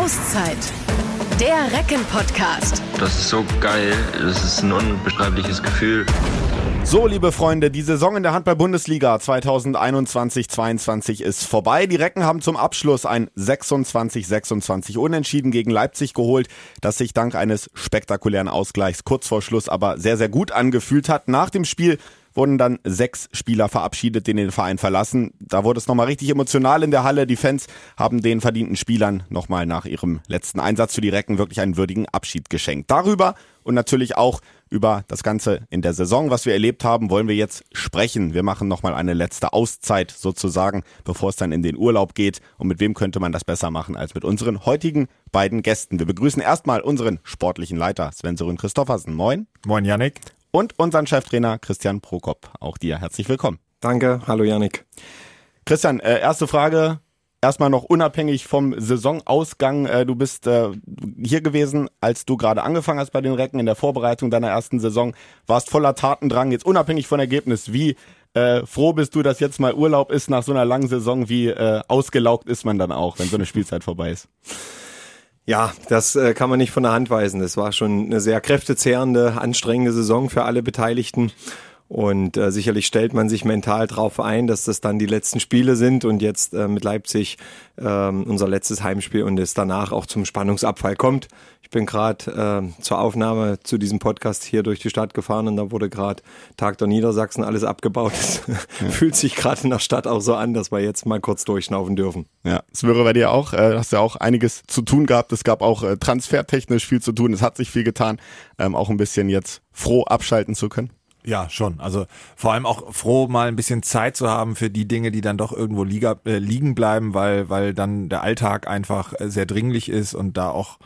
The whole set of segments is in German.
Auszeit. Der Recken-Podcast. Das ist so geil. Das ist ein unbeschreibliches Gefühl. So, liebe Freunde, die Saison in der Handball-Bundesliga 2021-22 ist vorbei. Die Recken haben zum Abschluss ein 26-26 Unentschieden gegen Leipzig geholt, das sich dank eines spektakulären Ausgleichs kurz vor Schluss aber sehr, sehr gut angefühlt hat. Nach dem Spiel wurden dann sechs Spieler verabschiedet, die den Verein verlassen. Da wurde es nochmal richtig emotional in der Halle. Die Fans haben den verdienten Spielern nochmal nach ihrem letzten Einsatz für die Recken wirklich einen würdigen Abschied geschenkt. Darüber und natürlich auch über das Ganze in der Saison, was wir erlebt haben, wollen wir jetzt sprechen. Wir machen nochmal eine letzte Auszeit sozusagen, bevor es dann in den Urlaub geht. Und mit wem könnte man das besser machen als mit unseren heutigen beiden Gästen? Wir begrüßen erstmal unseren sportlichen Leiter Sven Sören Christoffersen. Moin. Moin, Yannick und unseren Cheftrainer Christian Prokop. Auch dir herzlich willkommen. Danke, hallo Janik. Christian, äh, erste Frage. Erstmal noch unabhängig vom Saisonausgang. Äh, du bist äh, hier gewesen, als du gerade angefangen hast bei den Recken in der Vorbereitung deiner ersten Saison. Warst voller Tatendrang, jetzt unabhängig von Ergebnis. Wie äh, froh bist du, dass jetzt mal Urlaub ist nach so einer langen Saison? Wie äh, ausgelaugt ist man dann auch, wenn so eine Spielzeit vorbei ist? Ja, das äh, kann man nicht von der Hand weisen. Es war schon eine sehr kräftezehrende, anstrengende Saison für alle Beteiligten. Und äh, sicherlich stellt man sich mental darauf ein, dass das dann die letzten Spiele sind und jetzt äh, mit Leipzig äh, unser letztes Heimspiel und es danach auch zum Spannungsabfall kommt. Ich bin gerade äh, zur Aufnahme zu diesem Podcast hier durch die Stadt gefahren und da wurde gerade Tag der Niedersachsen alles abgebaut. Es ja. fühlt sich gerade in der Stadt auch so an, dass wir jetzt mal kurz durchschnaufen dürfen. Ja, es wäre bei dir auch. Äh, hast ja auch einiges zu tun gehabt. Es gab auch äh, transfertechnisch viel zu tun. Es hat sich viel getan. Ähm, auch ein bisschen jetzt froh abschalten zu können. Ja, schon. Also vor allem auch froh, mal ein bisschen Zeit zu haben für die Dinge, die dann doch irgendwo liga, äh, liegen bleiben, weil, weil dann der Alltag einfach äh, sehr dringlich ist und da auch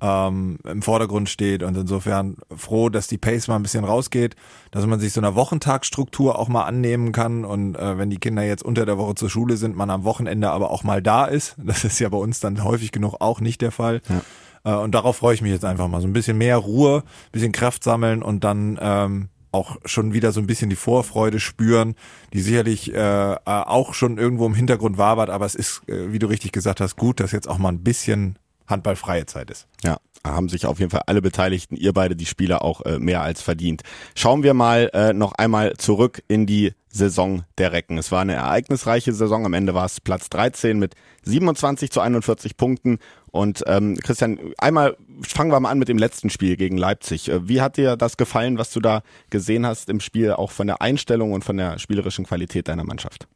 ähm, im Vordergrund steht. Und insofern froh, dass die Pace mal ein bisschen rausgeht, dass man sich so einer Wochentagsstruktur auch mal annehmen kann. Und äh, wenn die Kinder jetzt unter der Woche zur Schule sind, man am Wochenende aber auch mal da ist. Das ist ja bei uns dann häufig genug auch nicht der Fall. Ja. Äh, und darauf freue ich mich jetzt einfach mal. So ein bisschen mehr Ruhe, bisschen Kraft sammeln und dann ähm, auch schon wieder so ein bisschen die Vorfreude spüren, die sicherlich äh, äh, auch schon irgendwo im Hintergrund wabert, aber es ist, äh, wie du richtig gesagt hast, gut, dass jetzt auch mal ein bisschen handballfreie Zeit ist. Ja, haben sich auf jeden Fall alle Beteiligten, ihr beide, die Spieler auch äh, mehr als verdient. Schauen wir mal äh, noch einmal zurück in die Saison der Recken. Es war eine ereignisreiche Saison. Am Ende war es Platz 13 mit 27 zu 41 Punkten und ähm, Christian, einmal fangen wir mal an mit dem letzten Spiel gegen Leipzig. Äh, wie hat dir das gefallen, was du da gesehen hast im Spiel, auch von der Einstellung und von der spielerischen Qualität deiner Mannschaft?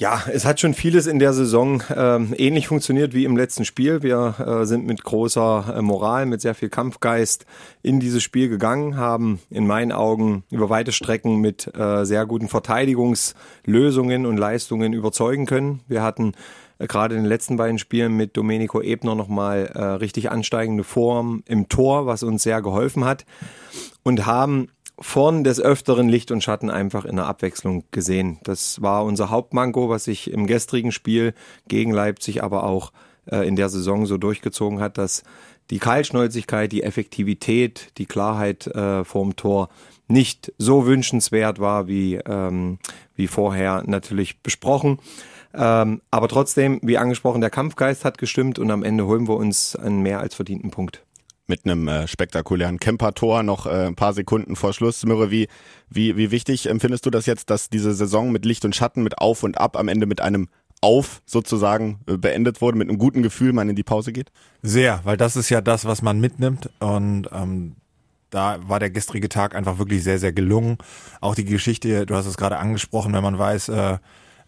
Ja, es hat schon vieles in der Saison äh, ähnlich funktioniert wie im letzten Spiel. Wir äh, sind mit großer äh, Moral, mit sehr viel Kampfgeist in dieses Spiel gegangen, haben in meinen Augen über weite Strecken mit äh, sehr guten Verteidigungslösungen und Leistungen überzeugen können. Wir hatten äh, gerade in den letzten beiden Spielen mit Domenico Ebner nochmal äh, richtig ansteigende Form im Tor, was uns sehr geholfen hat und haben vorn des Öfteren Licht und Schatten einfach in der Abwechslung gesehen. Das war unser Hauptmanko, was sich im gestrigen Spiel gegen Leipzig, aber auch äh, in der Saison so durchgezogen hat, dass die Kaltschnäuzigkeit, die Effektivität, die Klarheit äh, vorm Tor nicht so wünschenswert war wie, ähm, wie vorher natürlich besprochen. Ähm, aber trotzdem, wie angesprochen, der Kampfgeist hat gestimmt und am Ende holen wir uns einen mehr als verdienten Punkt. Mit einem äh, spektakulären Camper-Tor noch äh, ein paar Sekunden vor Schluss. Mürre, wie, wie, wie wichtig empfindest du das jetzt, dass diese Saison mit Licht und Schatten, mit Auf und Ab am Ende mit einem auf sozusagen äh, beendet wurde, mit einem guten Gefühl man in die Pause geht? Sehr, weil das ist ja das, was man mitnimmt und ähm, da war der gestrige Tag einfach wirklich sehr, sehr gelungen. Auch die Geschichte, du hast es gerade angesprochen, wenn man weiß, äh,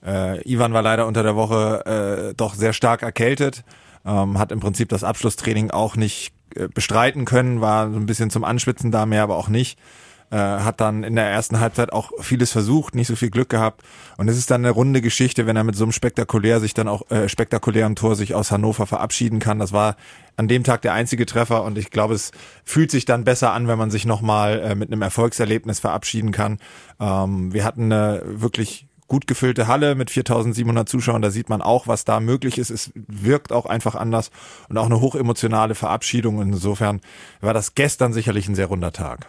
äh, Ivan war leider unter der Woche äh, doch sehr stark erkältet, ähm, hat im Prinzip das Abschlusstraining auch nicht bestreiten können, war so ein bisschen zum Anschwitzen da, mehr aber auch nicht. Äh, hat dann in der ersten Halbzeit auch vieles versucht, nicht so viel Glück gehabt. Und es ist dann eine runde Geschichte, wenn er mit so einem spektakulär sich dann auch äh, spektakulären Tor sich aus Hannover verabschieden kann. Das war an dem Tag der einzige Treffer und ich glaube, es fühlt sich dann besser an, wenn man sich nochmal äh, mit einem Erfolgserlebnis verabschieden kann. Ähm, wir hatten eine wirklich gut gefüllte Halle mit 4700 Zuschauern, da sieht man auch, was da möglich ist. Es wirkt auch einfach anders und auch eine hochemotionale Verabschiedung. Insofern war das gestern sicherlich ein sehr runder Tag.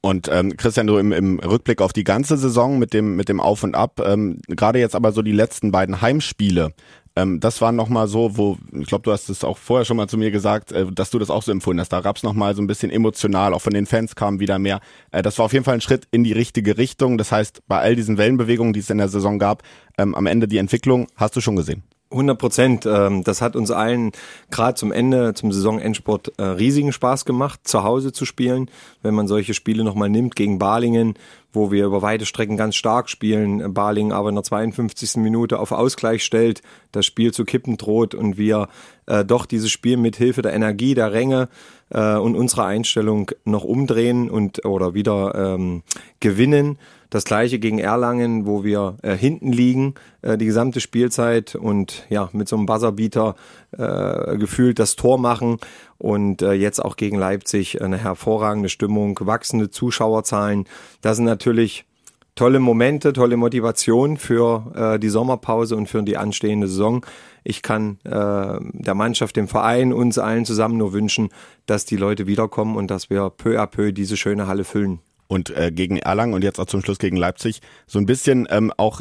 Und ähm, Christian, du im, im Rückblick auf die ganze Saison mit dem mit dem Auf und Ab, ähm, gerade jetzt aber so die letzten beiden Heimspiele, Ähm, das war nochmal so, wo, ich glaube, du hast es auch vorher schon mal zu mir gesagt, äh, dass du das auch so empfunden hast. Da gab es nochmal so ein bisschen emotional, auch von den Fans kam wieder mehr. Äh, das war auf jeden Fall ein Schritt in die richtige Richtung. Das heißt, bei all diesen Wellenbewegungen, die es in der Saison gab, ähm, am Ende die Entwicklung hast du schon gesehen. 100 Prozent. Ähm, das hat uns allen gerade zum Ende, zum Saisonendsport äh, riesigen Spaß gemacht, zu Hause zu spielen. Wenn man solche Spiele nochmal nimmt gegen Balingen, wo wir über weite Strecken ganz stark spielen, Balingen aber in der 52. Minute auf Ausgleich stellt, das Spiel zu kippen droht und wir äh, doch dieses Spiel mit Hilfe der Energie, der Ränge äh, und unserer Einstellung noch umdrehen und oder wieder ähm, gewinnen. Das gleiche gegen Erlangen, wo wir äh, hinten liegen, äh, die gesamte Spielzeit und ja, mit so einem Buzzerbeater äh, gefühlt das Tor machen und äh, jetzt auch gegen Leipzig eine hervorragende Stimmung, wachsende Zuschauerzahlen. Das sind natürlich tolle Momente, tolle Motivation für äh, die Sommerpause und für die anstehende Saison. Ich kann äh, der Mannschaft, dem Verein, uns allen zusammen nur wünschen, dass die Leute wiederkommen und dass wir peu à peu diese schöne Halle füllen und äh, gegen Erlangen und jetzt auch zum Schluss gegen Leipzig so ein bisschen ähm, auch,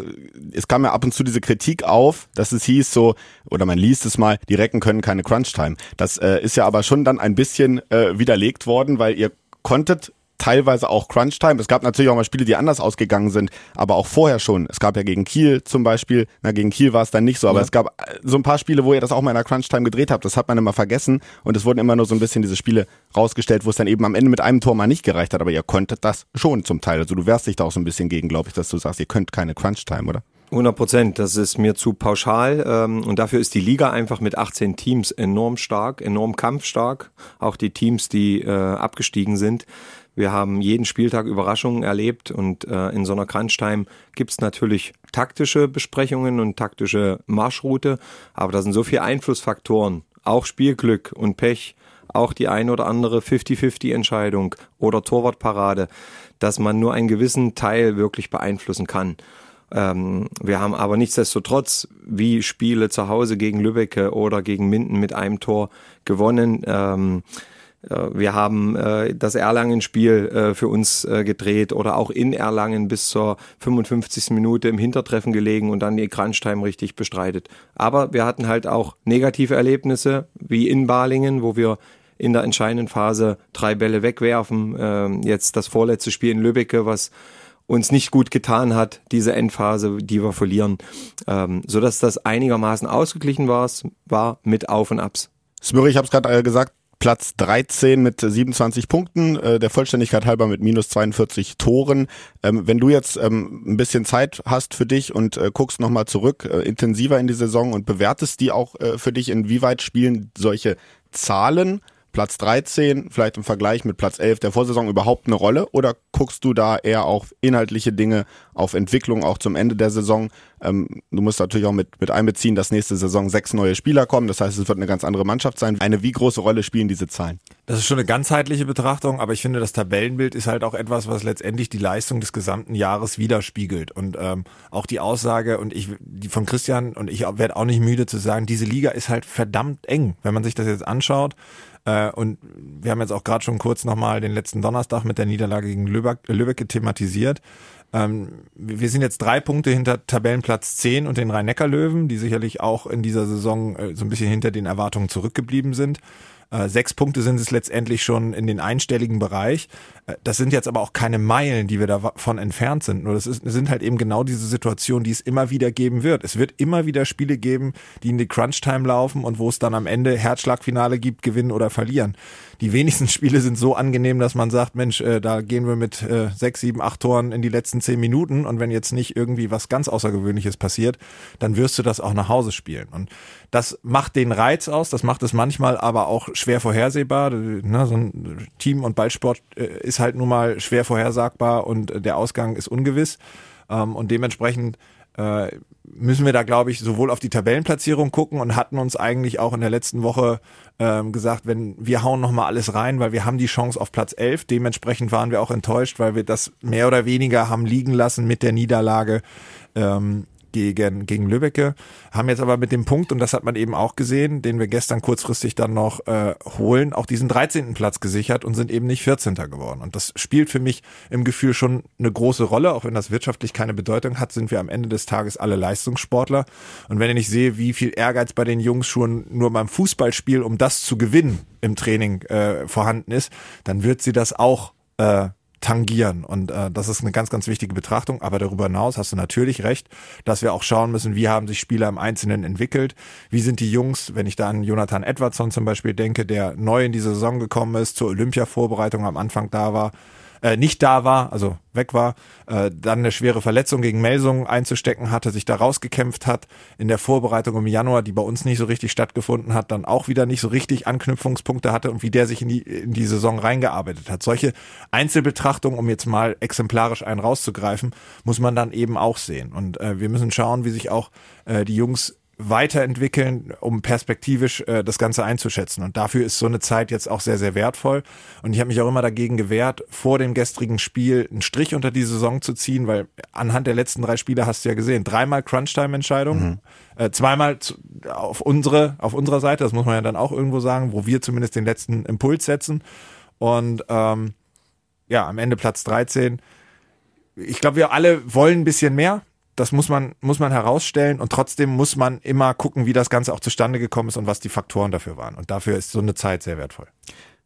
es kam ja ab und zu diese Kritik auf, dass es hieß so, oder man liest es mal, die Recken können keine Crunch-Time. Das äh, ist ja aber schon dann ein bisschen äh, widerlegt worden, weil ihr konntet teilweise auch Crunch-Time. Es gab natürlich auch mal Spiele, die anders ausgegangen sind, aber auch vorher schon. Es gab ja gegen Kiel zum Beispiel, na gegen Kiel war es dann nicht so, aber ja. es gab äh, so ein paar Spiele, wo ihr das auch mal in der Crunch-Time gedreht habt. Das hat man immer vergessen und es wurden immer nur so ein bisschen diese Spiele rausgestellt, wo es dann eben am Ende mit einem Tor mal nicht gereicht hat, aber ihr konntet das schon zum Teil. Also du wehrst dich da auch so ein bisschen gegen, glaube ich, dass du sagst, ihr könnt keine Crunch-Time, oder? 100 Prozent, das ist mir zu pauschal ähm, und dafür ist die Liga einfach mit 18 Teams enorm stark, enorm kampfstark. Auch die Teams, die äh, abgestiegen sind. Wir haben jeden Spieltag Überraschungen erlebt und äh, in so einer Crunch-Time gibt es natürlich taktische Besprechungen und taktische Marschroute, aber da sind so viele Einflussfaktoren, auch Spielglück und Pech, auch die ein oder andere 50-50-Entscheidung oder Torwartparade, dass man nur einen gewissen Teil wirklich beeinflussen kann. Ähm, wir haben aber nichtsdestotrotz wie Spiele zu Hause gegen Lübbecke oder gegen Minden mit einem Tor gewonnen. Ähm, äh, wir haben äh, das Erlangen-Spiel äh, für uns äh, gedreht oder auch in Erlangen bis zur 55. Minute im Hintertreffen gelegen und dann die Crunch-Time richtig bestreitet. Aber wir hatten halt auch negative Erlebnisse, wie in Balingen, wo wir in der entscheidenden Phase drei Bälle wegwerfen. Ähm, jetzt das vorletzte Spiel in Lübbecke, was uns nicht gut getan hat, diese Endphase, die wir verlieren, ähm, so dass das einigermaßen ausgeglichen war, war mit Auf und Abs. Smürri, ich habe es gerade äh, gesagt, Platz 13 mit 27 Punkten, äh, der Vollständigkeit halber mit minus 42 Toren. Ähm, wenn du jetzt ähm, ein bisschen Zeit hast für dich und äh, guckst nochmal zurück, äh, intensiver in die Saison und bewertest die auch äh, für dich, inwieweit spielen solche Zahlen Platz 13 vielleicht im Vergleich mit Platz 11 der Vorsaison überhaupt eine Rolle oder guckst du da eher auf inhaltliche Dinge, auf Entwicklung auch zum Ende der Saison? Ähm, du musst natürlich auch mit, mit einbeziehen, dass nächste Saison sechs neue Spieler kommen. Das heißt, es wird eine ganz andere Mannschaft sein. Eine wie große Rolle spielen diese Zahlen? Das ist schon eine ganzheitliche Betrachtung, aber ich finde, das Tabellenbild ist halt auch etwas, was letztendlich die Leistung des gesamten Jahres widerspiegelt. Und ähm, auch die Aussage, und ich, die von Christian, und ich werde auch nicht müde zu sagen, diese Liga ist halt verdammt eng. Wenn man sich das jetzt anschaut, äh, und wir haben jetzt auch gerade schon kurz nochmal den letzten Donnerstag mit der Niederlage gegen Lübeck, Lübeck thematisiert. Ähm, wir sind jetzt drei Punkte hinter Tabellenplatz 10 und den Rhein-Neckar-Löwen, die sicherlich auch in dieser Saison äh, so ein bisschen hinter den Erwartungen zurückgeblieben sind. Äh, sechs Punkte sind es letztendlich schon in den einstelligen Bereich. Äh, das sind jetzt aber auch keine Meilen, die wir davon entfernt sind. Nur das ist, sind halt eben genau diese Situationen, die es immer wieder geben wird. Es wird immer wieder Spiele geben, die in die Crunch-Time laufen und wo es dann am Ende Herzschlagfinale gibt, gewinnen oder verlieren. Die wenigsten Spiele sind so angenehm, dass man sagt, Mensch, äh, da gehen wir mit äh, sechs, sieben, acht Toren in die letzten zehn Minuten und wenn jetzt nicht irgendwie was ganz Außergewöhnliches passiert, dann wirst du das auch nach Hause spielen. Und das macht den Reiz aus, das macht es manchmal aber auch schwer vorhersehbar. Ne, so ein Team- und Ballsport äh, ist halt nun mal schwer vorhersagbar und der Ausgang ist ungewiss. Ähm, und dementsprechend äh, müssen wir da, glaube ich, sowohl auf die Tabellenplatzierung gucken und hatten uns eigentlich auch in der letzten Woche ähm, gesagt, wenn wir hauen nochmal alles rein, weil wir haben die Chance auf Platz 11. Dementsprechend waren wir auch enttäuscht, weil wir das mehr oder weniger haben liegen lassen mit der Niederlage ähm, gegen, gegen Lübbecke, haben jetzt aber mit dem Punkt, und das hat man eben auch gesehen, den wir gestern kurzfristig dann noch äh, holen, auch diesen 13. Platz gesichert und sind eben nicht 14. geworden. Und das spielt für mich im Gefühl schon eine große Rolle, auch wenn das wirtschaftlich keine Bedeutung hat, sind wir am Ende des Tages alle Leistungssportler. Und wenn ich sehe, wie viel Ehrgeiz bei den Jungs schon nur beim Fußballspiel, um das zu gewinnen, im Training äh, vorhanden ist, dann wird sie das auch äh, tangieren. Und äh, das ist eine ganz, ganz wichtige Betrachtung. Aber darüber hinaus hast du natürlich recht, dass wir auch schauen müssen, wie haben sich Spieler im Einzelnen entwickelt. Wie sind die Jungs, wenn ich da an Jonathan Edwardson zum Beispiel denke, der neu in die Saison gekommen ist, zur Olympia-Vorbereitung am Anfang da war, äh, nicht da war, also weg war, äh, dann eine schwere Verletzung gegen Melsung einzustecken hatte, sich da rausgekämpft hat, in der Vorbereitung im Januar, die bei uns nicht so richtig stattgefunden hat, dann auch wieder nicht so richtig Anknüpfungspunkte hatte und wie der sich in die, in die Saison reingearbeitet hat. Solche Einzelbetrachtungen, um jetzt mal exemplarisch einen rauszugreifen, muss man dann eben auch sehen. Und äh, wir müssen schauen, wie sich auch äh, die Jungs weiterentwickeln, um perspektivisch äh, das Ganze einzuschätzen. Und dafür ist so eine Zeit jetzt auch sehr, sehr wertvoll. Und ich habe mich auch immer dagegen gewehrt, vor dem gestrigen Spiel einen Strich unter die Saison zu ziehen, weil anhand der letzten drei Spiele hast du ja gesehen, dreimal Crunchtime-Entscheidungen, mhm. äh, zweimal zu, auf unsere, auf unserer Seite, das muss man ja dann auch irgendwo sagen, wo wir zumindest den letzten Impuls setzen. Und ähm, ja, am Ende Platz 13. Ich glaube, wir alle wollen ein bisschen mehr das muss man, muss man herausstellen und trotzdem muss man immer gucken, wie das Ganze auch zustande gekommen ist und was die Faktoren dafür waren. Und dafür ist so eine Zeit sehr wertvoll.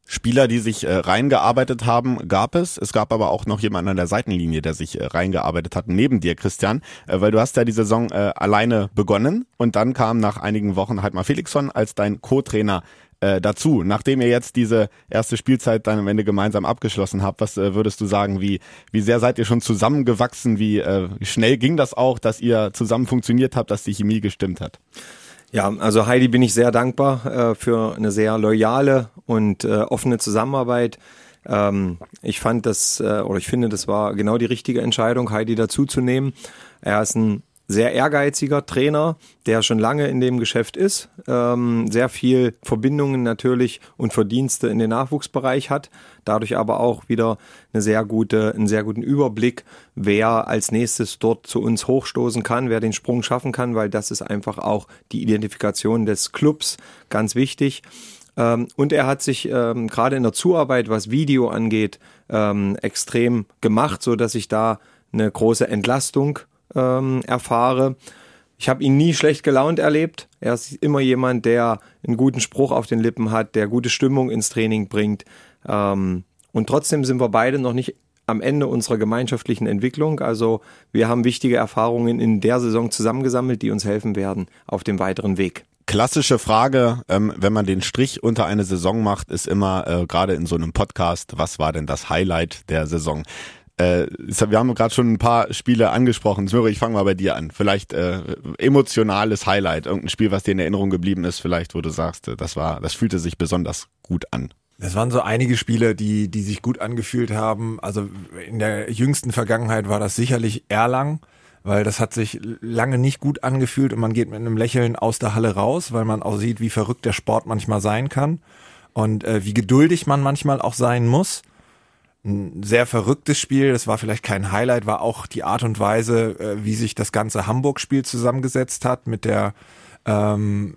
Spieler, die sich äh, reingearbeitet haben, gab es. Es gab aber auch noch jemanden an der Seitenlinie, der sich äh, reingearbeitet hat, neben dir, Christian. Äh, weil du hast ja die Saison äh, alleine begonnen und dann kam nach einigen Wochen halt mal Felixson als dein Co-Trainer äh, dazu. Nachdem ihr jetzt diese erste Spielzeit dann am Ende gemeinsam abgeschlossen habt, was äh, würdest du sagen, wie, wie sehr seid ihr schon zusammengewachsen, wie äh, schnell ging das auch, dass ihr zusammen funktioniert habt, dass die Chemie gestimmt hat? Ja, also Heidi bin ich sehr dankbar äh, für eine sehr loyale und äh, offene Zusammenarbeit. Ähm, ich fand das, äh, oder ich finde, das war genau die richtige Entscheidung, Heidi dazuzunehmen. Er ist ein sehr ehrgeiziger Trainer, der schon lange in dem Geschäft ist, ähm, sehr viel Verbindungen natürlich und Verdienste in den Nachwuchsbereich hat, dadurch aber auch wieder eine sehr gute, einen sehr guten Überblick, wer als nächstes dort zu uns hochstoßen kann, wer den Sprung schaffen kann, weil das ist einfach auch die Identifikation des Clubs ganz wichtig. Ähm, und er hat sich ähm, gerade in der Zuarbeit, was Video angeht, ähm, extrem gemacht, so dass ich da eine große Entlastung ähm, erfahre. Ich habe ihn nie schlecht gelaunt erlebt. Er ist immer jemand, der einen guten Spruch auf den Lippen hat, der gute Stimmung ins Training bringt. Ähm, und trotzdem sind wir beide noch nicht am Ende unserer gemeinschaftlichen Entwicklung. Also wir haben wichtige Erfahrungen in der Saison zusammengesammelt, die uns helfen werden auf dem weiteren Weg. Klassische Frage, ähm, wenn man den Strich unter eine Saison macht, ist immer äh, gerade in so einem Podcast, was war denn das Highlight der Saison? Äh, wir haben gerade schon ein paar Spiele angesprochen. Smöre, ich fange mal bei dir an. Vielleicht äh, emotionales Highlight, irgendein Spiel, was dir in Erinnerung geblieben ist, vielleicht, wo du sagst, äh, das war, das fühlte sich besonders gut an. Es waren so einige Spiele, die, die sich gut angefühlt haben. Also in der jüngsten Vergangenheit war das sicherlich Erlang, weil das hat sich lange nicht gut angefühlt und man geht mit einem Lächeln aus der Halle raus, weil man auch sieht, wie verrückt der Sport manchmal sein kann und äh, wie geduldig man manchmal auch sein muss ein sehr verrücktes Spiel. Das war vielleicht kein Highlight, war auch die Art und Weise, äh, wie sich das ganze Hamburg-Spiel zusammengesetzt hat mit der ähm,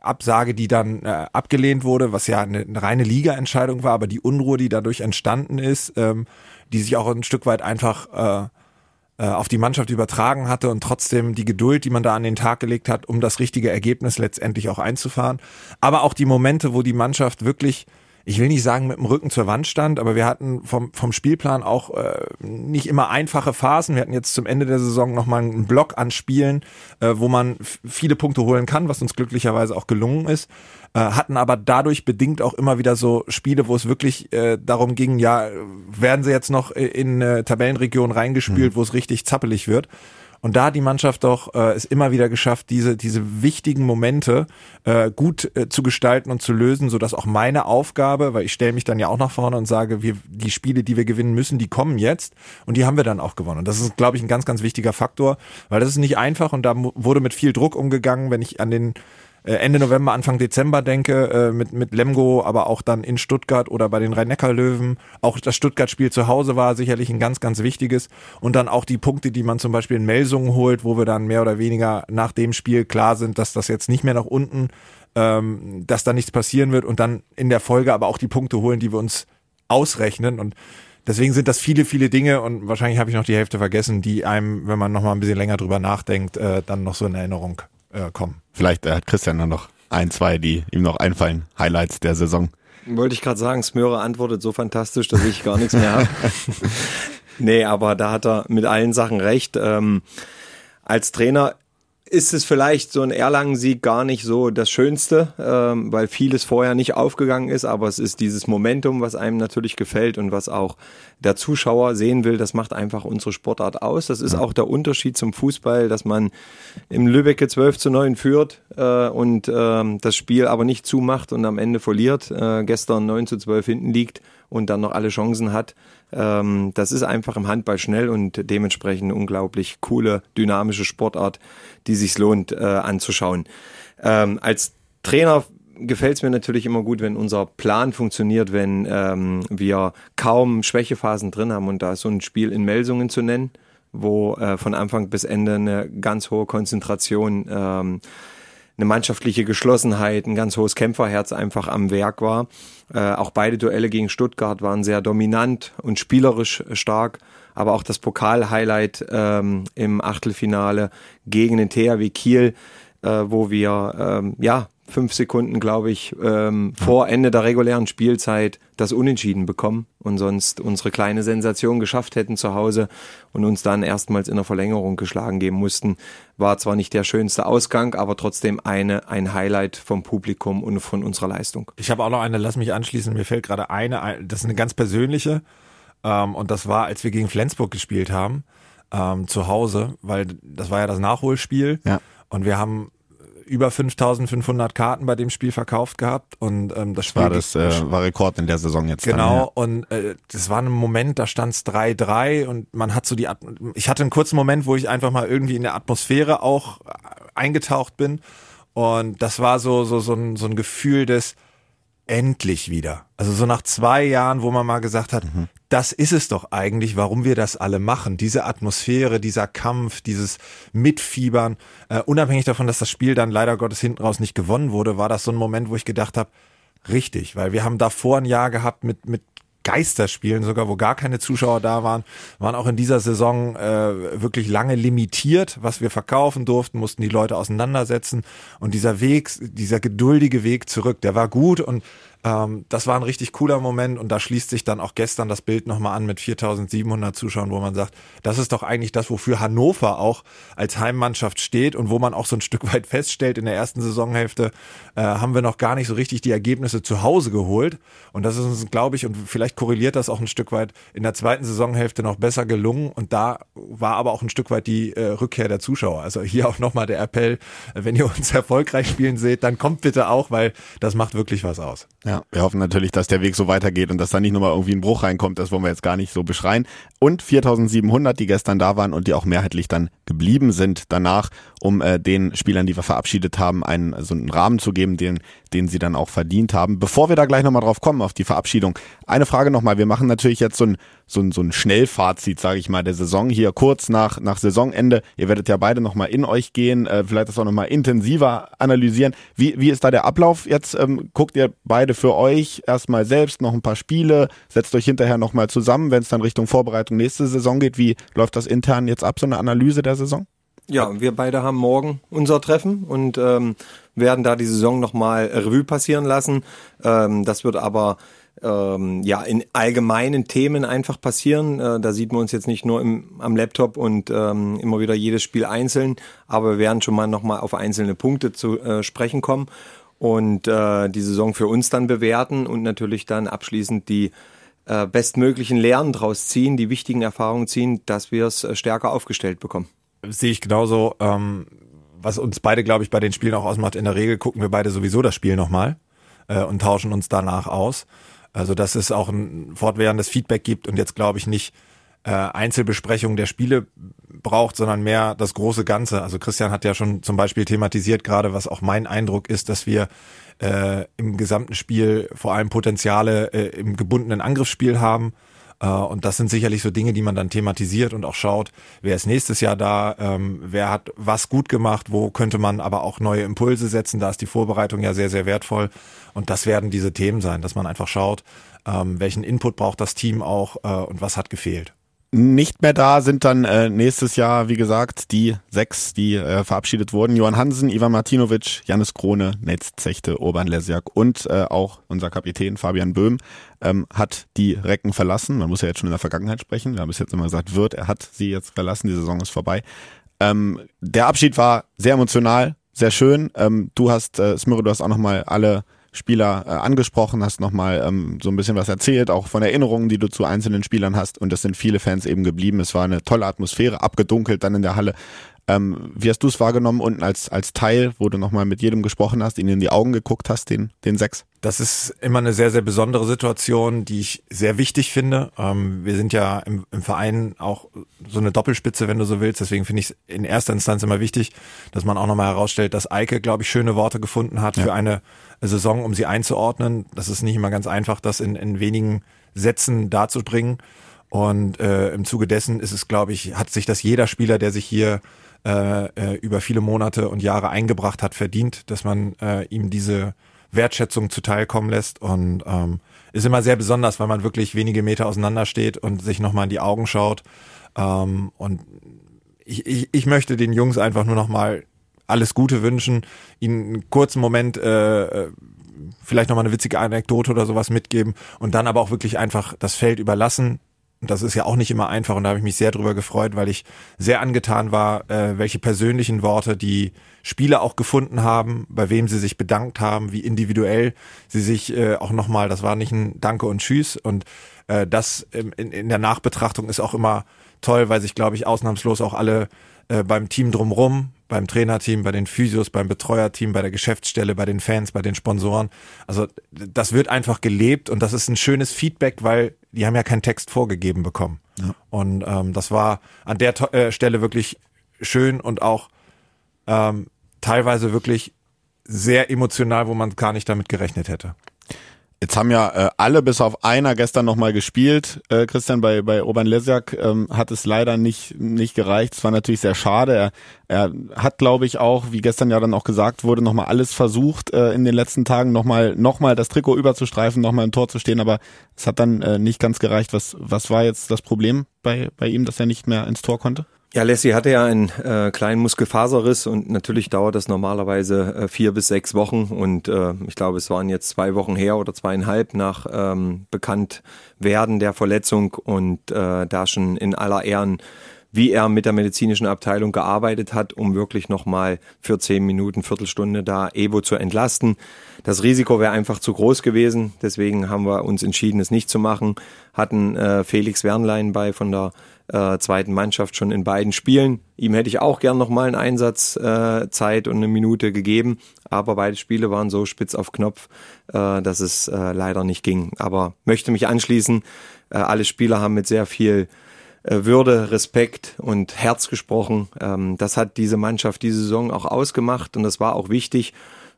Absage, die dann äh, abgelehnt wurde, was ja eine, eine reine Liga-Entscheidung war, aber die Unruhe, die dadurch entstanden ist, ähm, die sich auch ein Stück weit einfach äh, äh, auf die Mannschaft übertragen hatte und trotzdem die Geduld, die man da an den Tag gelegt hat, um das richtige Ergebnis letztendlich auch einzufahren. Aber auch die Momente, wo die Mannschaft wirklich ich will nicht sagen mit dem Rücken zur Wand stand, aber wir hatten vom, vom Spielplan auch äh, nicht immer einfache Phasen. Wir hatten jetzt zum Ende der Saison nochmal einen Block an Spielen, äh, wo man viele Punkte holen kann, was uns glücklicherweise auch gelungen ist. Äh, hatten aber dadurch bedingt auch immer wieder so Spiele, wo es wirklich äh, darum ging, ja, werden sie jetzt noch in äh, Tabellenregion reingespielt, mhm. wo es richtig zappelig wird. Und da hat die Mannschaft doch äh, es immer wieder geschafft, diese, diese wichtigen Momente äh, gut äh, zu gestalten und zu lösen, sodass auch meine Aufgabe, weil ich stelle mich dann ja auch nach vorne und sage, wir, die Spiele, die wir gewinnen müssen, die kommen jetzt und die haben wir dann auch gewonnen. Und das ist, glaube ich, ein ganz, ganz wichtiger Faktor, weil das ist nicht einfach und da wurde mit viel Druck umgegangen, wenn ich an den Ende November, Anfang Dezember denke, äh, mit, mit Lemgo, aber auch dann in Stuttgart oder bei den Rhein-Neckar-Löwen. Auch das Stuttgart-Spiel zu Hause war sicherlich ein ganz, ganz wichtiges. Und dann auch die Punkte, die man zum Beispiel in Melsungen holt, wo wir dann mehr oder weniger nach dem Spiel klar sind, dass das jetzt nicht mehr nach unten, ähm, dass da nichts passieren wird und dann in der Folge aber auch die Punkte holen, die wir uns ausrechnen. Und deswegen sind das viele, viele Dinge und wahrscheinlich habe ich noch die Hälfte vergessen, die einem, wenn man noch mal ein bisschen länger drüber nachdenkt, äh, dann noch so in Erinnerung äh, kommen. Vielleicht äh, hat Christian dann noch ein, zwei, die ihm noch einfallen. Highlights der Saison. Wollte ich gerade sagen, Smöre antwortet so fantastisch, dass ich gar nichts mehr habe. nee, aber da hat er mit allen Sachen recht. Ähm, als Trainer ist es vielleicht so ein Erlangen-Sieg gar nicht so das Schönste, ähm, weil vieles vorher nicht aufgegangen ist, aber es ist dieses Momentum, was einem natürlich gefällt und was auch der Zuschauer sehen will, das macht einfach unsere Sportart aus. Das ist auch der Unterschied zum Fußball, dass man im Lübbecke 12 zu 9 führt äh, und äh, das Spiel aber nicht zumacht und am Ende verliert, äh, gestern 9 zu 12 hinten liegt und dann noch alle Chancen hat. Ähm, das ist einfach im Handball schnell und dementsprechend eine unglaublich coole, dynamische Sportart, die sich lohnt äh, anzuschauen. Ähm, als Trainer gefällt es mir natürlich immer gut, wenn unser Plan funktioniert, wenn ähm, wir kaum Schwächephasen drin haben und da ist so ein Spiel in Melsungen zu nennen, wo äh, von Anfang bis Ende eine ganz hohe Konzentration ähm, eine mannschaftliche Geschlossenheit, ein ganz hohes Kämpferherz einfach am Werk war. Äh, auch beide Duelle gegen Stuttgart waren sehr dominant und spielerisch stark. Aber auch das Pokal-Highlight ähm, im Achtelfinale gegen den THW Kiel, äh, wo wir ähm, ja fünf Sekunden, glaube ich, ähm, vor Ende der regulären Spielzeit das Unentschieden bekommen und sonst unsere kleine Sensation geschafft hätten zu Hause und uns dann erstmals in der Verlängerung geschlagen geben mussten. War zwar nicht der schönste Ausgang, aber trotzdem eine, ein Highlight vom Publikum und von unserer Leistung. Ich habe auch noch eine, lass mich anschließen, mir fällt gerade eine, das ist eine ganz persönliche ähm, und das war, als wir gegen Flensburg gespielt haben, ähm, zu Hause, weil das war ja das Nachholspiel Ja. und wir haben über 5500 Karten bei dem Spiel verkauft gehabt und ähm, das Spiel War das äh, war Rekord in der Saison jetzt. Genau, und äh, das war ein Moment, da stand es 3-3 und man hat so die, At ich hatte einen kurzen Moment, wo ich einfach mal irgendwie in der Atmosphäre auch äh, eingetaucht bin und das war so, so, so ein, so ein Gefühl des endlich wieder. Also so nach zwei Jahren, wo man mal gesagt hat, das ist es doch eigentlich, warum wir das alle machen. Diese Atmosphäre, dieser Kampf, dieses Mitfiebern, äh, unabhängig davon, dass das Spiel dann leider Gottes hinten raus nicht gewonnen wurde, war das so ein Moment, wo ich gedacht habe, richtig, weil wir haben davor ein Jahr gehabt mit, mit Geisterspielen sogar, wo gar keine Zuschauer da waren, waren auch in dieser Saison äh, wirklich lange limitiert, was wir verkaufen durften, mussten die Leute auseinandersetzen. Und dieser Weg, dieser geduldige Weg zurück, der war gut. Und ähm, das war ein richtig cooler Moment und da schließt sich dann auch gestern das Bild nochmal an mit 4700 Zuschauern, wo man sagt, das ist doch eigentlich das, wofür Hannover auch als Heimmannschaft steht und wo man auch so ein Stück weit feststellt, in der ersten Saisonhälfte äh, haben wir noch gar nicht so richtig die Ergebnisse zu Hause geholt und das ist uns, glaube ich, und vielleicht korreliert das auch ein Stück weit in der zweiten Saisonhälfte noch besser gelungen und da war aber auch ein Stück weit die äh, Rückkehr der Zuschauer. Also hier auch nochmal der Appell, wenn ihr uns erfolgreich spielen seht, dann kommt bitte auch, weil das macht wirklich was aus. Ja, wir hoffen natürlich, dass der Weg so weitergeht und dass da nicht nochmal irgendwie ein Bruch reinkommt. Das wollen wir jetzt gar nicht so beschreien. Und 4700, die gestern da waren und die auch mehrheitlich dann geblieben sind danach, um äh, den Spielern, die wir verabschiedet haben, einen so einen Rahmen zu geben, den, den sie dann auch verdient haben. Bevor wir da gleich nochmal drauf kommen, auf die Verabschiedung, eine Frage nochmal. Wir machen natürlich jetzt so ein, so ein, so ein Schnellfazit, sage ich mal, der Saison hier kurz nach, nach Saisonende. Ihr werdet ja beide nochmal in euch gehen, äh, vielleicht das auch nochmal intensiver analysieren. Wie, wie ist da der Ablauf jetzt? Ähm, guckt ihr beide für euch erstmal selbst noch ein paar Spiele, setzt euch hinterher nochmal zusammen, wenn es dann Richtung Vorbereitung nächste Saison geht. Wie läuft das intern jetzt ab, so eine Analyse der Saison? Ja, wir beide haben morgen unser Treffen und ähm, werden da die Saison nochmal Revue passieren lassen. Ähm, das wird aber ähm, ja in allgemeinen Themen einfach passieren. Äh, da sieht man uns jetzt nicht nur im, am Laptop und ähm, immer wieder jedes Spiel einzeln, aber wir werden schon mal nochmal auf einzelne Punkte zu äh, sprechen kommen und äh, die Saison für uns dann bewerten und natürlich dann abschließend die äh, bestmöglichen Lehren draus ziehen, die wichtigen Erfahrungen ziehen, dass wir es äh, stärker aufgestellt bekommen. sehe ich genauso. Ähm, was uns beide, glaube ich, bei den Spielen auch ausmacht, in der Regel gucken wir beide sowieso das Spiel nochmal äh, und tauschen uns danach aus. Also dass es auch ein fortwährendes Feedback gibt und jetzt glaube ich nicht äh, Einzelbesprechung der Spiele braucht, sondern mehr das große Ganze. Also Christian hat ja schon zum Beispiel thematisiert, gerade was auch mein Eindruck ist, dass wir äh, im gesamten Spiel vor allem Potenziale äh, im gebundenen Angriffsspiel haben. Äh, und das sind sicherlich so Dinge, die man dann thematisiert und auch schaut, wer ist nächstes Jahr da, ähm, wer hat was gut gemacht, wo könnte man aber auch neue Impulse setzen. Da ist die Vorbereitung ja sehr, sehr wertvoll. Und das werden diese Themen sein, dass man einfach schaut, ähm, welchen Input braucht das Team auch äh, und was hat gefehlt. Nicht mehr da sind dann äh, nächstes Jahr, wie gesagt, die sechs, die äh, verabschiedet wurden. Johann Hansen, Ivan Martinovic, Janis Krone, Netz Zechte, Urban Lesjak und äh, auch unser Kapitän Fabian Böhm ähm, hat die Recken verlassen. Man muss ja jetzt schon in der Vergangenheit sprechen. Wir haben bis jetzt immer gesagt, wird, er hat sie jetzt verlassen, die Saison ist vorbei. Ähm, der Abschied war sehr emotional, sehr schön. Ähm, du hast, äh, Smyrre, du hast auch nochmal alle Spieler äh, angesprochen, hast nochmal ähm, so ein bisschen was erzählt, auch von Erinnerungen, die du zu einzelnen Spielern hast. Und es sind viele Fans eben geblieben. Es war eine tolle Atmosphäre, abgedunkelt dann in der Halle. Ähm, wie hast du es wahrgenommen unten als, als Teil, wo du nochmal mit jedem gesprochen hast, ihnen in die Augen geguckt hast, den, den sechs? Das ist immer eine sehr, sehr besondere Situation, die ich sehr wichtig finde. Ähm, wir sind ja im, im, Verein auch so eine Doppelspitze, wenn du so willst. Deswegen finde ich es in erster Instanz immer wichtig, dass man auch nochmal herausstellt, dass Eike, glaube ich, schöne Worte gefunden hat ja. für eine Saison, um sie einzuordnen. Das ist nicht immer ganz einfach, das in, in wenigen Sätzen darzubringen. Und äh, im Zuge dessen ist es, glaube ich, hat sich das jeder Spieler, der sich hier äh, äh, über viele Monate und Jahre eingebracht hat, verdient, dass man äh, ihm diese Wertschätzung zuteilkommen lässt und ähm, ist immer sehr besonders, weil man wirklich wenige Meter auseinander steht und sich nochmal in die Augen schaut. Ähm, und ich, ich, ich möchte den Jungs einfach nur nochmal alles Gute wünschen, ihnen einen kurzen Moment äh, äh vielleicht nochmal eine witzige Anekdote oder sowas mitgeben und dann aber auch wirklich einfach das Feld überlassen, das ist ja auch nicht immer einfach. Und da habe ich mich sehr drüber gefreut, weil ich sehr angetan war, äh, welche persönlichen Worte die Spieler auch gefunden haben, bei wem sie sich bedankt haben, wie individuell sie sich äh, auch nochmal, das war nicht ein Danke und Tschüss. Und äh, das in, in der Nachbetrachtung ist auch immer toll, weil sich, glaube ich, ausnahmslos auch alle äh, beim Team drumrum, beim Trainerteam, bei den Physios, beim Betreuerteam, bei der Geschäftsstelle, bei den Fans, bei den Sponsoren. Also das wird einfach gelebt und das ist ein schönes Feedback, weil die haben ja keinen Text vorgegeben bekommen. Ja. Und ähm, das war an der äh, Stelle wirklich schön und auch ähm, teilweise wirklich sehr emotional, wo man gar nicht damit gerechnet hätte. Jetzt haben ja äh, alle bis auf einer gestern nochmal gespielt. Äh, Christian, bei, bei Oban Lesjak ähm, hat es leider nicht, nicht gereicht. Es war natürlich sehr schade. Er, er hat, glaube ich, auch, wie gestern ja dann auch gesagt wurde, nochmal alles versucht, äh, in den letzten Tagen nochmal noch mal das Trikot überzustreifen, nochmal im Tor zu stehen, aber es hat dann äh, nicht ganz gereicht. Was, was war jetzt das Problem bei, bei ihm, dass er nicht mehr ins Tor konnte? Ja, Lassie hatte ja einen äh, kleinen Muskelfaserriss und natürlich dauert das normalerweise äh, vier bis sechs Wochen und äh, ich glaube, es waren jetzt zwei Wochen her oder zweieinhalb nach ähm, Bekanntwerden der Verletzung und äh, da schon in aller Ehren wie er mit der medizinischen Abteilung gearbeitet hat, um wirklich nochmal für zehn Minuten, Viertelstunde da Evo zu entlasten. Das Risiko wäre einfach zu groß gewesen, deswegen haben wir uns entschieden, es nicht zu machen. Hatten äh, Felix Wernlein bei von der äh, zweiten Mannschaft schon in beiden Spielen. Ihm hätte ich auch gern nochmal einen Einsatzzeit äh, und eine Minute gegeben, aber beide Spiele waren so spitz auf Knopf, äh, dass es äh, leider nicht ging. Aber möchte mich anschließen, äh, alle Spieler haben mit sehr viel würde, Respekt und Herz gesprochen. Ähm, das hat diese Mannschaft diese Saison auch ausgemacht und das war auch wichtig,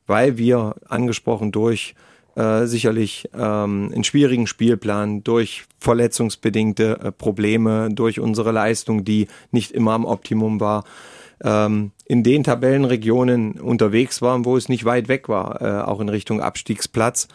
weil wir angesprochen durch äh, sicherlich ähm, einen schwierigen Spielplan, durch verletzungsbedingte äh, Probleme, durch unsere Leistung, die nicht immer am Optimum war, ähm, in den Tabellenregionen unterwegs waren, wo es nicht weit weg war, äh, auch in Richtung Abstiegsplatz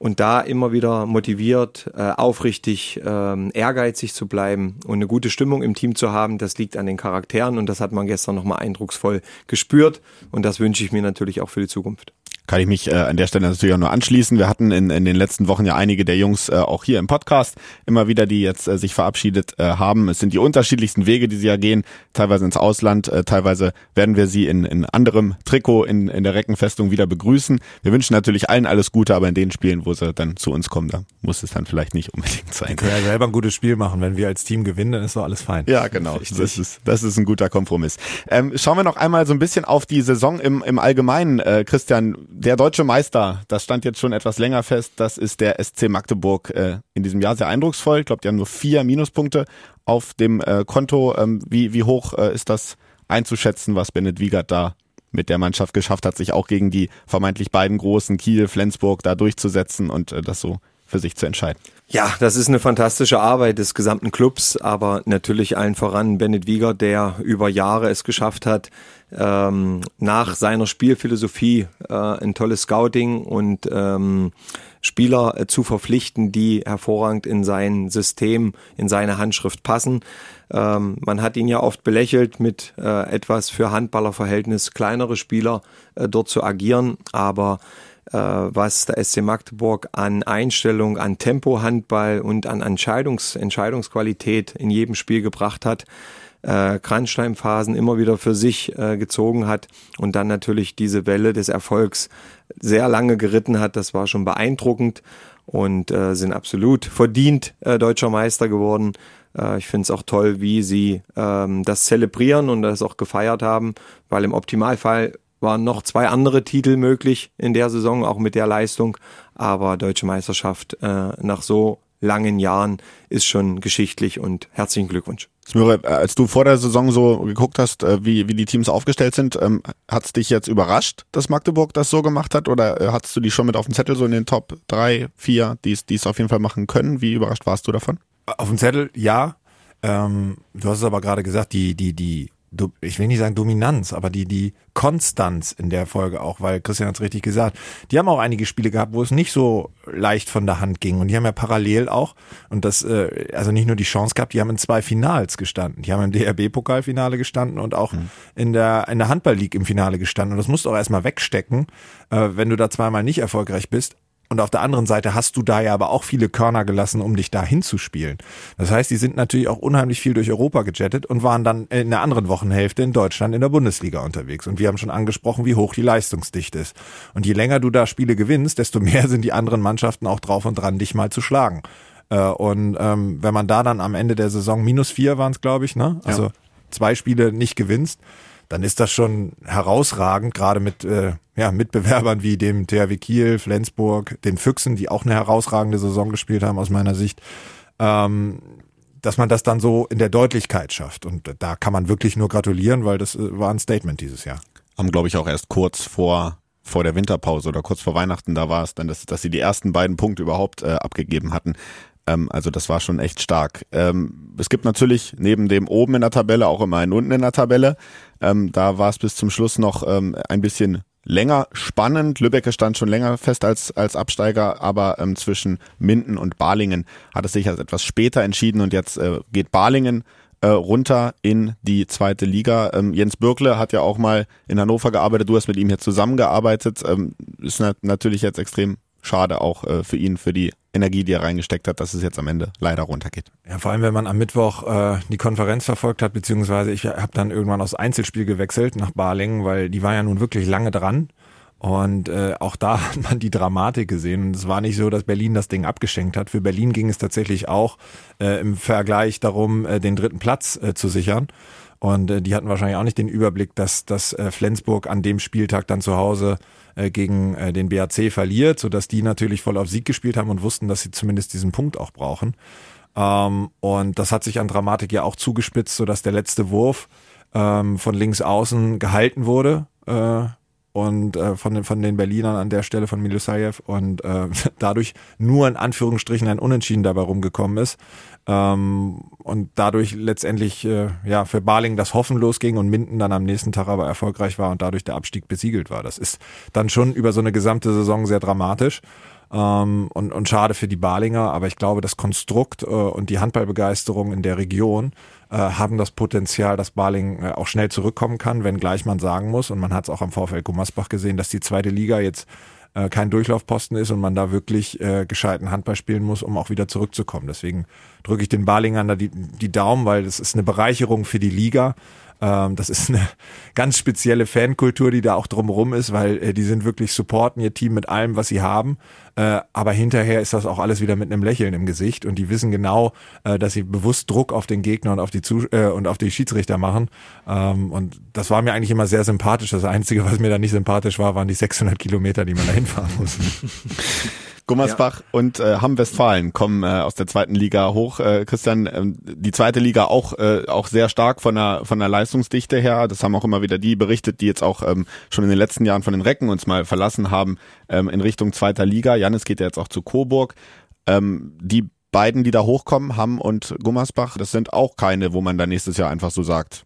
und da immer wieder motiviert, äh, aufrichtig, äh, ehrgeizig zu bleiben und eine gute Stimmung im Team zu haben, das liegt an den Charakteren und das hat man gestern nochmal eindrucksvoll gespürt und das wünsche ich mir natürlich auch für die Zukunft kann ich mich äh, an der Stelle natürlich auch nur anschließen. Wir hatten in, in den letzten Wochen ja einige der Jungs äh, auch hier im Podcast immer wieder, die jetzt äh, sich verabschiedet äh, haben. Es sind die unterschiedlichsten Wege, die sie ja gehen, teilweise ins Ausland, äh, teilweise werden wir sie in, in anderem Trikot in, in der Reckenfestung wieder begrüßen. Wir wünschen natürlich allen alles Gute, aber in den Spielen, wo sie dann zu uns kommen, da muss es dann vielleicht nicht unbedingt sein. Wir können ja selber ein gutes Spiel machen. Wenn wir als Team gewinnen, dann ist doch alles fein. Ja, genau. Das ist, das ist ein guter Kompromiss. Ähm, schauen wir noch einmal so ein bisschen auf die Saison im, im Allgemeinen. Äh, Christian, der deutsche Meister, das stand jetzt schon etwas länger fest, das ist der SC Magdeburg äh, in diesem Jahr sehr eindrucksvoll. Ich glaube, die haben nur vier Minuspunkte auf dem äh, Konto. Ähm, wie, wie hoch äh, ist das einzuschätzen, was Bennett Wiegert da mit der Mannschaft geschafft hat, sich auch gegen die vermeintlich beiden großen Kiel, Flensburg da durchzusetzen und äh, das so für sich zu entscheiden. Ja, das ist eine fantastische Arbeit des gesamten Clubs, aber natürlich allen voran Bennett Wieger, der über Jahre es geschafft hat, ähm, nach seiner Spielphilosophie äh, ein tolles Scouting und ähm, Spieler äh, zu verpflichten, die hervorragend in sein System, in seine Handschrift passen. Ähm, man hat ihn ja oft belächelt, mit äh, etwas für Handballerverhältnis kleinere Spieler äh, dort zu agieren, aber äh, was der SC Magdeburg an Einstellung, an Tempo-Handball und an Entscheidungs Entscheidungsqualität in jedem Spiel gebracht hat, äh, Kranzsteinphasen immer wieder für sich äh, gezogen hat und dann natürlich diese Welle des Erfolgs sehr lange geritten hat. Das war schon beeindruckend und äh, sind absolut verdient äh, deutscher Meister geworden. Äh, ich finde es auch toll, wie sie ähm, das zelebrieren und das auch gefeiert haben, weil im Optimalfall waren noch zwei andere Titel möglich in der Saison, auch mit der Leistung. Aber deutsche Meisterschaft äh, nach so langen Jahren ist schon geschichtlich und herzlichen Glückwunsch. Smyre, äh, als du vor der Saison so geguckt hast, äh, wie, wie die Teams aufgestellt sind, ähm, hat es dich jetzt überrascht, dass Magdeburg das so gemacht hat oder äh, hattest du die schon mit auf dem Zettel so in den Top 3, 4, die es auf jeden Fall machen können? Wie überrascht warst du davon? Auf dem Zettel, ja. Ähm, du hast es aber gerade gesagt, die, die, die ich will nicht sagen Dominanz, aber die, die Konstanz in der Folge auch, weil Christian hat es richtig gesagt. Die haben auch einige Spiele gehabt, wo es nicht so leicht von der Hand ging. Und die haben ja parallel auch, und das, äh, also nicht nur die Chance gehabt, die haben in zwei Finals gestanden. Die haben im DRB-Pokalfinale gestanden und auch mhm. in der, in der Handball-League im Finale gestanden. Und das musst du auch erstmal wegstecken, äh, wenn du da zweimal nicht erfolgreich bist. Und auf der anderen Seite hast du da ja aber auch viele Körner gelassen, um dich da hinzuspielen. Das heißt, die sind natürlich auch unheimlich viel durch Europa gejettet und waren dann in der anderen Wochenhälfte in Deutschland in der Bundesliga unterwegs. Und wir haben schon angesprochen, wie hoch die Leistungsdichte ist. Und je länger du da Spiele gewinnst, desto mehr sind die anderen Mannschaften auch drauf und dran, dich mal zu schlagen. Äh, und ähm, wenn man da dann am Ende der Saison minus vier waren es, glaube ich, ne? Also ja. zwei Spiele nicht gewinnst, dann ist das schon herausragend, gerade mit äh, ja, Mitbewerbern wie dem THW Kiel, Flensburg, den Füchsen, die auch eine herausragende Saison gespielt haben aus meiner Sicht, ähm, dass man das dann so in der Deutlichkeit schafft. Und da kann man wirklich nur gratulieren, weil das äh, war ein Statement dieses Jahr. Haben, glaube ich, auch erst kurz vor vor der Winterpause oder kurz vor Weihnachten, da war es dann, dass, dass sie die ersten beiden Punkte überhaupt äh, abgegeben hatten. Ähm, also das war schon echt stark. Ähm, es gibt natürlich neben dem oben in der Tabelle auch immer einen unten in der Tabelle. Ähm, da war es bis zum Schluss noch ähm, ein bisschen länger spannend. Lübeck stand schon länger fest als, als Absteiger, aber ähm, zwischen Minden und Balingen hat es sich als etwas später entschieden und jetzt äh, geht Balingen äh, runter in die zweite Liga. Ähm, Jens Bürkle hat ja auch mal in Hannover gearbeitet, du hast mit ihm hier zusammengearbeitet. Ähm, ist nat natürlich jetzt extrem schade auch äh, für ihn, für die Energie, die er reingesteckt hat, dass es jetzt am Ende leider runtergeht. Ja, vor allem, wenn man am Mittwoch äh, die Konferenz verfolgt hat, beziehungsweise ich habe dann irgendwann aus Einzelspiel gewechselt nach Balingen, weil die war ja nun wirklich lange dran. Und äh, auch da hat man die Dramatik gesehen. Und es war nicht so, dass Berlin das Ding abgeschenkt hat. Für Berlin ging es tatsächlich auch äh, im Vergleich darum, äh, den dritten Platz äh, zu sichern. Und äh, die hatten wahrscheinlich auch nicht den Überblick, dass, dass äh, Flensburg an dem Spieltag dann zu Hause äh, gegen äh, den BAC verliert, sodass die natürlich voll auf Sieg gespielt haben und wussten, dass sie zumindest diesen Punkt auch brauchen. Ähm, und das hat sich an Dramatik ja auch zugespitzt, sodass der letzte Wurf ähm, von links außen gehalten wurde. Äh, und äh, von, den, von den Berlinern an der Stelle von Milusayev und äh, dadurch nur in Anführungsstrichen ein Unentschieden dabei rumgekommen ist ähm, und dadurch letztendlich äh, ja für Barling das Hoffen losging und Minden dann am nächsten Tag aber erfolgreich war und dadurch der Abstieg besiegelt war. Das ist dann schon über so eine gesamte Saison sehr dramatisch ähm, und, und schade für die Barlinger, aber ich glaube, das Konstrukt äh, und die Handballbegeisterung in der Region äh, haben das Potenzial, dass Barling äh, auch schnell zurückkommen kann, wenngleich man sagen muss, und man hat es auch am VfL Gummersbach gesehen, dass die zweite Liga jetzt äh, kein Durchlaufposten ist und man da wirklich äh, gescheiten Handball spielen muss, um auch wieder zurückzukommen. Deswegen drücke ich den Barlingern da die, die Daumen, weil das ist eine Bereicherung für die Liga. Ähm, das ist eine ganz spezielle Fankultur, die da auch drumherum ist, weil äh, die sind wirklich supporten ihr Team mit allem, was sie haben. Äh, aber hinterher ist das auch alles wieder mit einem Lächeln im Gesicht und die wissen genau, äh, dass sie bewusst Druck auf den Gegner und auf die Zus äh, und auf die Schiedsrichter machen. Ähm, und das war mir eigentlich immer sehr sympathisch. Das Einzige, was mir da nicht sympathisch war, waren die 600 Kilometer, die man da hinfahren muss. Gummersbach ja. und äh, Hamm-Westfalen kommen äh, aus der zweiten Liga hoch. Äh, Christian, äh, die zweite Liga auch äh, auch sehr stark von der von der Leistungsdichte her. Das haben auch immer wieder die berichtet, die jetzt auch ähm, schon in den letzten Jahren von den Recken uns mal verlassen haben ähm, in Richtung zweiter Liga. Janis geht ja jetzt auch zu Coburg. Ähm, die beiden, die da hochkommen, Hamm und Gummersbach, das sind auch keine, wo man da nächstes Jahr einfach so sagt,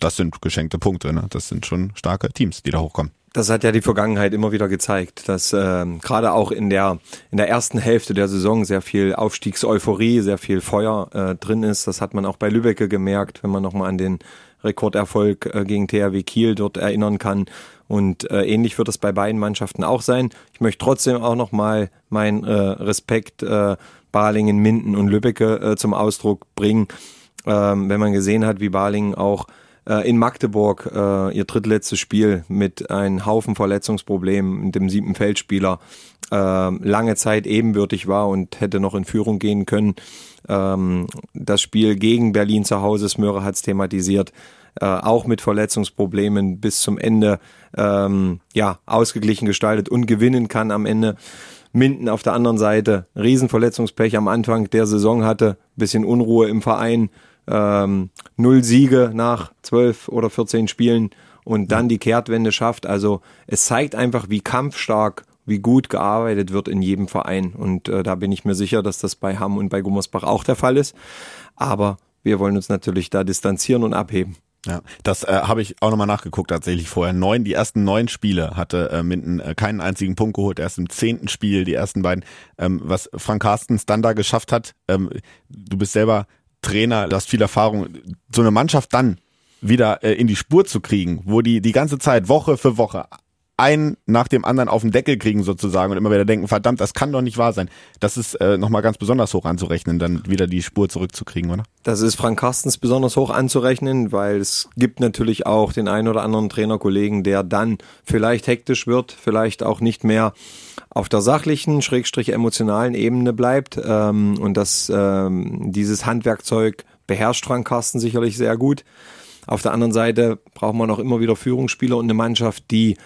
das sind geschenkte Punkte. Ne? Das sind schon starke Teams, die da hochkommen. Das hat ja die Vergangenheit immer wieder gezeigt, dass äh, gerade auch in der in der ersten Hälfte der Saison sehr viel Aufstiegseuphorie, sehr viel Feuer äh, drin ist. Das hat man auch bei Lübecke gemerkt, wenn man nochmal an den Rekorderfolg äh, gegen THW Kiel dort erinnern kann. Und äh, ähnlich wird es bei beiden Mannschaften auch sein. Ich möchte trotzdem auch nochmal meinen äh, Respekt äh, Balingen, Minden und Lübbecke äh, zum Ausdruck bringen, ähm, wenn man gesehen hat, wie Balingen auch äh, in Magdeburg äh, ihr drittletztes Spiel mit einem Haufen Verletzungsproblemen mit dem siebten Feldspieler äh, lange Zeit ebenbürtig war und hätte noch in Führung gehen können. Ähm, das Spiel gegen Berlin zu Hause, Smöre hat es thematisiert, äh, auch mit Verletzungsproblemen bis zum Ende ähm, ja ausgeglichen gestaltet und gewinnen kann am Ende. Minden auf der anderen Seite Riesenverletzungspech am Anfang der Saison hatte, bisschen Unruhe im Verein, ähm, null Siege nach zwölf oder 14 Spielen und dann die Kehrtwende schafft. Also es zeigt einfach, wie kampfstark, wie gut gearbeitet wird in jedem Verein. Und äh, da bin ich mir sicher, dass das bei Hamm und bei Gummersbach auch der Fall ist. Aber wir wollen uns natürlich da distanzieren und abheben. Ja, das äh, habe ich auch nochmal nachgeguckt tatsächlich vorher. Neun, die ersten neun Spiele hatte äh, Minden äh, keinen einzigen Punkt geholt. Erst im zehnten Spiel, die ersten beiden, ähm, was Frank Carstens dann da geschafft hat. Ähm, du bist selber Trainer, du hast viel Erfahrung, so eine Mannschaft dann wieder äh, in die Spur zu kriegen, wo die die ganze Zeit Woche für Woche einen nach dem anderen auf den Deckel kriegen sozusagen und immer wieder denken, verdammt, das kann doch nicht wahr sein. Das ist äh, nochmal ganz besonders hoch anzurechnen, dann wieder die Spur zurückzukriegen, oder? Das ist Frank Carstens besonders hoch anzurechnen, weil es gibt natürlich auch den einen oder anderen Trainerkollegen, der dann vielleicht hektisch wird, vielleicht auch nicht mehr auf der sachlichen, schrägstrich emotionalen Ebene bleibt. Ähm, und das, ähm, dieses Handwerkzeug beherrscht Frank Carsten sicherlich sehr gut. Auf der anderen Seite braucht man auch immer wieder Führungsspieler und eine Mannschaft, die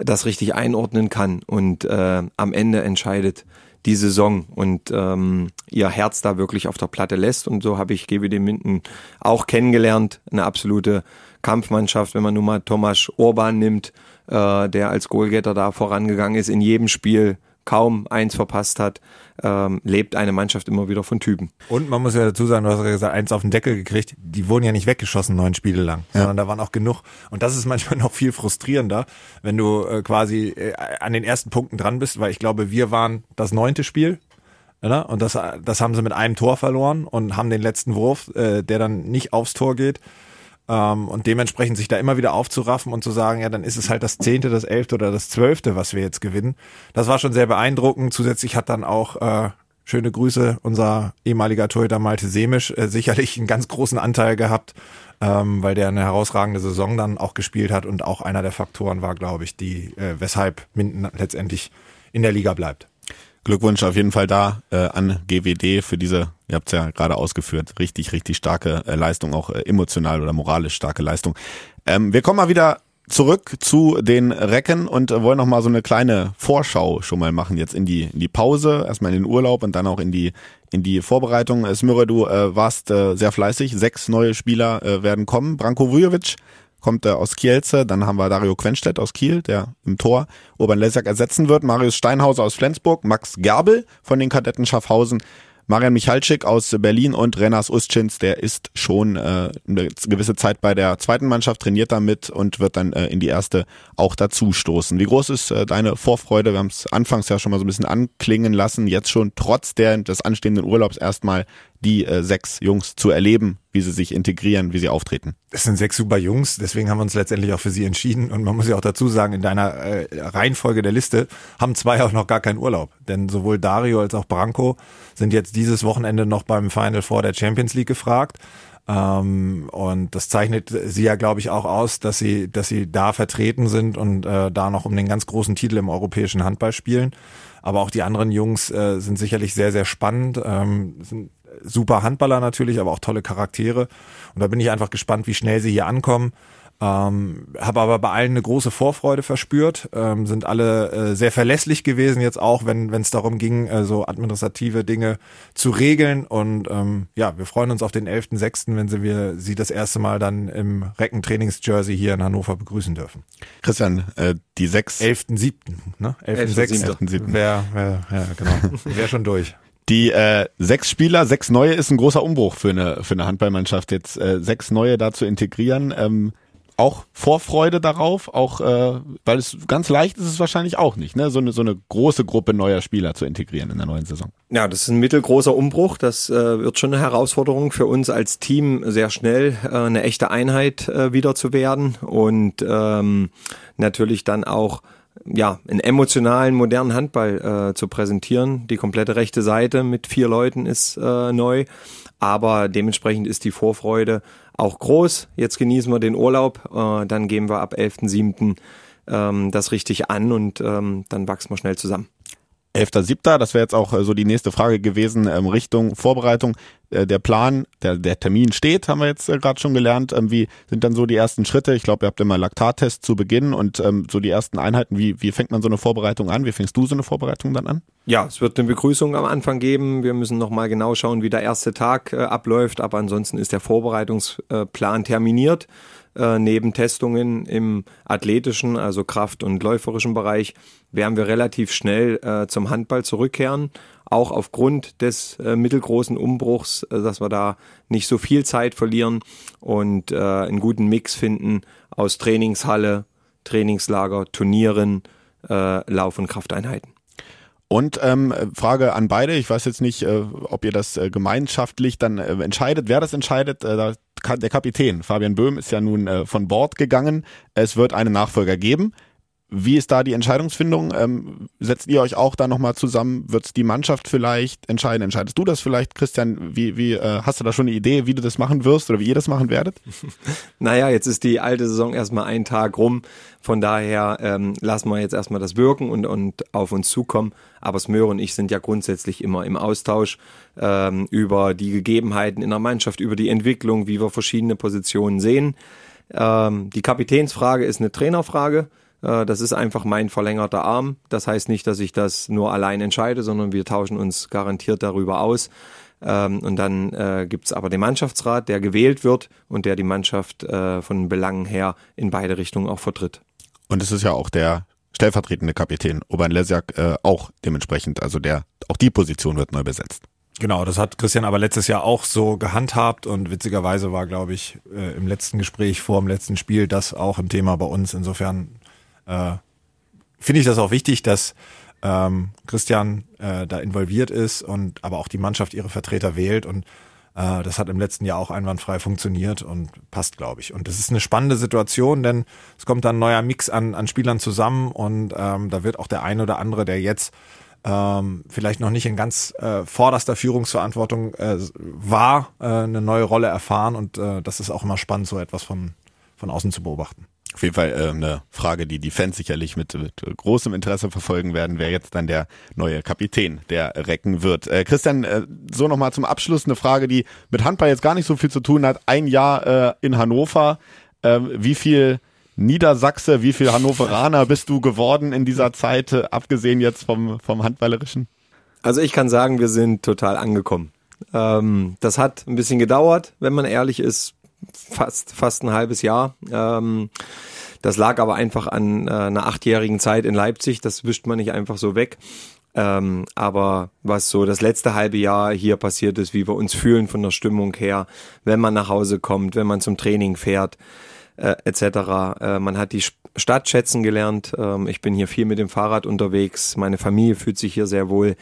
das richtig einordnen kann und äh, am Ende entscheidet die Saison und ähm, ihr Herz da wirklich auf der Platte lässt. Und so habe ich GWD Minden auch kennengelernt. Eine absolute Kampfmannschaft, wenn man nun mal Thomas Orban nimmt, äh, der als Goalgetter da vorangegangen ist in jedem Spiel kaum eins verpasst hat, ähm, lebt eine Mannschaft immer wieder von Typen. Und man muss ja dazu sagen, du hast ja gesagt, eins auf den Deckel gekriegt, die wurden ja nicht weggeschossen neun Spiele lang, ja. sondern da waren auch genug. Und das ist manchmal noch viel frustrierender, wenn du äh, quasi äh, an den ersten Punkten dran bist, weil ich glaube, wir waren das neunte Spiel, oder? Und das, das haben sie mit einem Tor verloren und haben den letzten Wurf, äh, der dann nicht aufs Tor geht. Ähm, und dementsprechend sich da immer wieder aufzuraffen und zu sagen, ja, dann ist es halt das zehnte, das elfte oder das zwölfte, was wir jetzt gewinnen. Das war schon sehr beeindruckend. Zusätzlich hat dann auch äh, schöne Grüße, unser ehemaliger Torhüter Malte Semisch äh, sicherlich einen ganz großen Anteil gehabt, ähm, weil der eine herausragende Saison dann auch gespielt hat und auch einer der Faktoren war, glaube ich, die äh, weshalb Minden letztendlich in der Liga bleibt. Glückwunsch auf jeden Fall da äh, an GWD für diese, ihr habt es ja gerade ausgeführt, richtig, richtig starke äh, Leistung, auch äh, emotional oder moralisch starke Leistung. Ähm, wir kommen mal wieder zurück zu den Recken und wollen noch mal so eine kleine Vorschau schon mal machen jetzt in die in die Pause, erstmal in den Urlaub und dann auch in die in die Vorbereitung. Smyre, du äh, warst äh, sehr fleißig, sechs neue Spieler äh, werden kommen. Branko Vujovic kommt er aus Kielce, dann haben wir Dario Quenstedt aus Kiel, der im Tor Urban Lesak ersetzen wird, Marius Steinhauser aus Flensburg, Max Gerbel von den Kadetten Schaffhausen, Marian Michalczyk aus Berlin und Renas Ustschins, der ist schon äh, eine gewisse Zeit bei der zweiten Mannschaft, trainiert damit und wird dann äh, in die erste auch dazu stoßen. Wie groß ist äh, deine Vorfreude? Wir haben es anfangs ja schon mal so ein bisschen anklingen lassen, jetzt schon trotz der, des anstehenden Urlaubs erstmal die äh, sechs Jungs zu erleben, wie sie sich integrieren, wie sie auftreten. Es sind sechs super Jungs, deswegen haben wir uns letztendlich auch für sie entschieden. Und man muss ja auch dazu sagen, in deiner äh, Reihenfolge der Liste haben zwei auch noch gar keinen Urlaub. Denn sowohl Dario als auch Branko sind jetzt dieses Wochenende noch beim Final Four der Champions League gefragt. Ähm, und das zeichnet sie ja, glaube ich, auch aus, dass sie, dass sie da vertreten sind und äh, da noch um den ganz großen Titel im europäischen Handball spielen. Aber auch die anderen Jungs äh, sind sicherlich sehr, sehr spannend. Ähm, sind super Handballer natürlich, aber auch tolle Charaktere. Und da bin ich einfach gespannt, wie schnell sie hier ankommen. Ähm, habe aber bei allen eine große Vorfreude verspürt, ähm, sind alle äh, sehr verlässlich gewesen jetzt auch, wenn es darum ging, äh, so administrative Dinge zu regeln und ähm, ja, wir freuen uns auf den 11.06., wenn sie wir sie das erste Mal dann im Reckentrainingsjersey hier in Hannover begrüßen dürfen. Christian, äh, die sechs 11.07., ne? 11.06. 11.07.. Wer, wer, ja, genau. Wäre schon durch. Die äh, sechs Spieler, sechs neue ist ein großer Umbruch für eine für eine Handballmannschaft jetzt äh, sechs neue da zu integrieren. Ähm, auch Vorfreude darauf, auch äh, weil es ganz leicht ist es wahrscheinlich auch nicht, ne? So eine so eine große Gruppe neuer Spieler zu integrieren in der neuen Saison. Ja, das ist ein mittelgroßer Umbruch. Das äh, wird schon eine Herausforderung für uns als Team, sehr schnell äh, eine echte Einheit äh, wieder zu werden und ähm, natürlich dann auch ja, einen emotionalen, modernen Handball äh, zu präsentieren. Die komplette rechte Seite mit vier Leuten ist äh, neu, aber dementsprechend ist die Vorfreude auch groß. Jetzt genießen wir den Urlaub, äh, dann gehen wir ab 11.7. Ähm, das richtig an und ähm, dann wachsen wir schnell zusammen. 11.7., das wäre jetzt auch äh, so die nächste Frage gewesen, ähm, Richtung Vorbereitung. Äh, der Plan, der, der Termin steht, haben wir jetzt äh, gerade schon gelernt. Ähm, wie sind dann so die ersten Schritte? Ich glaube, ihr habt immer Laktattest zu Beginn und ähm, so die ersten Einheiten. Wie, wie fängt man so eine Vorbereitung an? Wie fängst du so eine Vorbereitung dann an? Ja, es wird eine Begrüßung am Anfang geben. Wir müssen nochmal genau schauen, wie der erste Tag abläuft. Aber ansonsten ist der Vorbereitungsplan terminiert. Äh, neben Testungen im athletischen, also Kraft- und läuferischen Bereich, werden wir relativ schnell äh, zum Handball zurückkehren. Auch aufgrund des äh, mittelgroßen Umbruchs, äh, dass wir da nicht so viel Zeit verlieren und äh, einen guten Mix finden aus Trainingshalle, Trainingslager, Turnieren, äh, Lauf- und Krafteinheiten. Und ähm, Frage an beide, ich weiß jetzt nicht, äh, ob ihr das äh, gemeinschaftlich dann äh, entscheidet, wer das entscheidet. Äh, der Kapitän Fabian Böhm ist ja nun äh, von Bord gegangen. Es wird einen Nachfolger geben. Wie ist da die Entscheidungsfindung? Ähm, setzt ihr euch auch da nochmal zusammen? Wird es die Mannschaft vielleicht entscheiden? Entscheidest du das vielleicht, Christian? Wie, wie äh, hast du da schon eine Idee, wie du das machen wirst oder wie ihr das machen werdet? Naja, jetzt ist die alte Saison erstmal einen Tag rum. Von daher ähm, lassen wir jetzt erstmal das wirken und, und auf uns zukommen. Aber Smöre und ich sind ja grundsätzlich immer im Austausch ähm, über die Gegebenheiten in der Mannschaft, über die Entwicklung, wie wir verschiedene Positionen sehen. Ähm, die Kapitänsfrage ist eine Trainerfrage. Äh, das ist einfach mein verlängerter Arm. Das heißt nicht, dass ich das nur allein entscheide, sondern wir tauschen uns garantiert darüber aus. Ähm, und dann äh, gibt aber den Mannschaftsrat, der gewählt wird und der die Mannschaft äh, von Belangen her in beide Richtungen auch vertritt. Und es ist ja auch der stellvertretende Kapitän Oban Lesjak äh, auch dementsprechend, also der auch die Position wird neu besetzt. Genau, das hat Christian aber letztes Jahr auch so gehandhabt und witzigerweise war, glaube ich, äh, im letzten Gespräch vor dem letzten Spiel das auch ein Thema bei uns. Insofern äh, finde ich das auch wichtig, dass ähm, Christian äh, da involviert ist und aber auch die Mannschaft ihre Vertreter wählt und äh, das hat im letzten Jahr auch einwandfrei funktioniert und passt, glaube ich. Und das ist eine spannende Situation, denn es kommt dann ein neuer Mix an, an Spielern zusammen und ähm, da wird auch der eine oder andere, der jetzt ähm, vielleicht noch nicht in ganz äh, vorderster Führungsverantwortung äh, war, äh, eine neue Rolle erfahren und äh, das ist auch immer spannend, so etwas von, von außen zu beobachten. Auf jeden Fall äh, eine Frage, die die Fans sicherlich mit, mit großem Interesse verfolgen werden, wer jetzt dann der neue Kapitän der Recken wird. Äh, Christian, äh, so nochmal zum Abschluss eine Frage, die mit Handball jetzt gar nicht so viel zu tun hat. Ein Jahr äh, in Hannover. Äh, wie viel Niedersachse, wie viel Hannoveraner bist du geworden in dieser Zeit, äh, abgesehen jetzt vom, vom Handballerischen? Also ich kann sagen, wir sind total angekommen. Ähm, das hat ein bisschen gedauert, wenn man ehrlich ist fast, fast ein halbes Jahr. Ähm, das lag aber einfach an äh, einer achtjährigen Zeit in Leipzig. Das wischt man nicht einfach so weg. Ähm, aber was so das letzte halbe Jahr hier passiert ist, wie wir uns fühlen von der Stimmung her, wenn man nach Hause kommt, wenn man zum Training fährt, äh, etc. Äh, man hat die Stadt schätzen gelernt. Ähm, ich bin hier viel mit dem Fahrrad unterwegs. Meine Familie fühlt sich hier sehr wohl.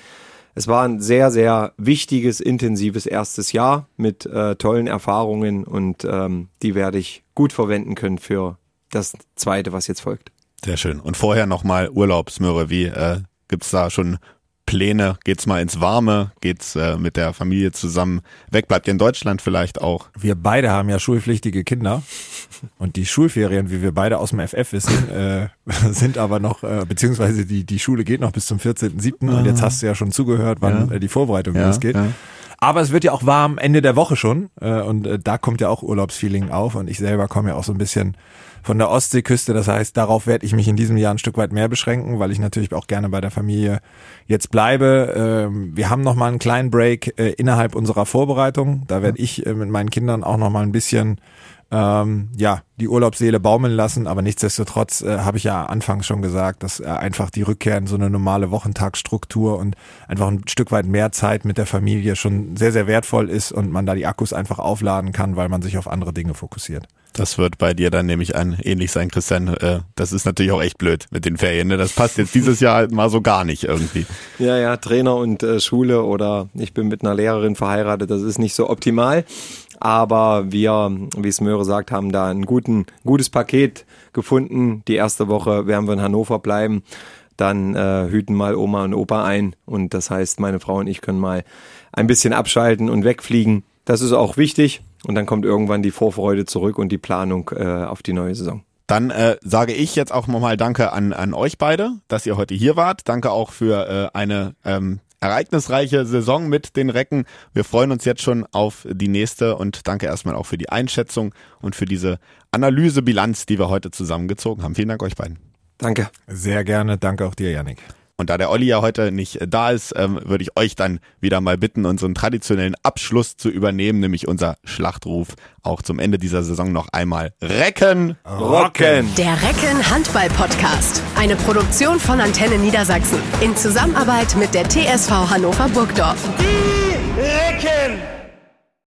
Es war ein sehr, sehr wichtiges, intensives erstes Jahr mit äh, tollen Erfahrungen und ähm, die werde ich gut verwenden können für das zweite, was jetzt folgt. Sehr schön. Und vorher nochmal Urlaubsmöhre. Wie äh, gibt's da schon Pläne? Geht's mal ins Warme? Geht's äh, mit der Familie zusammen weg? Bleibt ihr in Deutschland vielleicht auch? Wir beide haben ja schulpflichtige Kinder und die Schulferien, wie wir beide aus dem FF wissen, äh, sind aber noch, äh, beziehungsweise die, die Schule geht noch bis zum 14.07. und jetzt hast du ja schon zugehört, wann Ja. äh, die Vorbereitung Ja, losgeht. ja. Aber es wird ja auch warm Ende der Woche schon äh, und äh, da kommt ja auch Urlaubsfeeling auf und ich selber komme ja auch so ein bisschen von der Ostseeküste. Das heißt, darauf werde ich mich in diesem Jahr ein Stück weit mehr beschränken, weil ich natürlich auch gerne bei der Familie jetzt bleibe. Ähm, wir haben noch mal einen kleinen Break äh, innerhalb unserer Vorbereitung. Da werde ich äh, mit meinen Kindern auch noch mal ein bisschen ähm, ja, die Urlaubsseele baumeln lassen, aber nichtsdestotrotz äh, habe ich ja anfangs schon gesagt, dass äh, einfach die Rückkehr in so eine normale Wochentagsstruktur und einfach ein Stück weit mehr Zeit mit der Familie schon sehr, sehr wertvoll ist und man da die Akkus einfach aufladen kann, weil man sich auf andere Dinge fokussiert. Das wird bei dir dann nämlich an ähnlich sein, Christian. Äh, das ist natürlich auch echt blöd mit den Ferien. Ne? Das passt jetzt dieses Jahr halt mal so gar nicht irgendwie. Ja, ja, Trainer und äh, Schule oder ich bin mit einer Lehrerin verheiratet, das ist nicht so optimal. Aber wir, wie es Möhre sagt, haben da ein guten, gutes Paket gefunden. Die erste Woche werden wir in Hannover bleiben. Dann äh, hüten mal Oma und Opa ein. Und das heißt, meine Frau und ich können mal ein bisschen abschalten und wegfliegen. Das ist auch wichtig. Und dann kommt irgendwann die Vorfreude zurück und die Planung äh, auf die neue Saison. Dann äh, sage ich jetzt auch nochmal Danke an, an euch beide, dass ihr heute hier wart. Danke auch für äh, eine ähm, ereignisreiche Saison mit den Recken. Wir freuen uns jetzt schon auf die nächste und danke erstmal auch für die Einschätzung und für diese Analysebilanz, die wir heute zusammengezogen haben. Vielen Dank euch beiden. Danke. Sehr gerne. Danke auch dir, Yannick. Und da der Olli ja heute nicht äh, da ist, ähm, würde ich euch dann wieder mal bitten, unseren traditionellen Abschluss zu übernehmen, nämlich unser Schlachtruf auch zum Ende dieser Saison noch einmal Recken. Rocken! Der Recken Handball Podcast. Eine Produktion von Antenne Niedersachsen in Zusammenarbeit mit der TSV Hannover Burgdorf. Die Recken!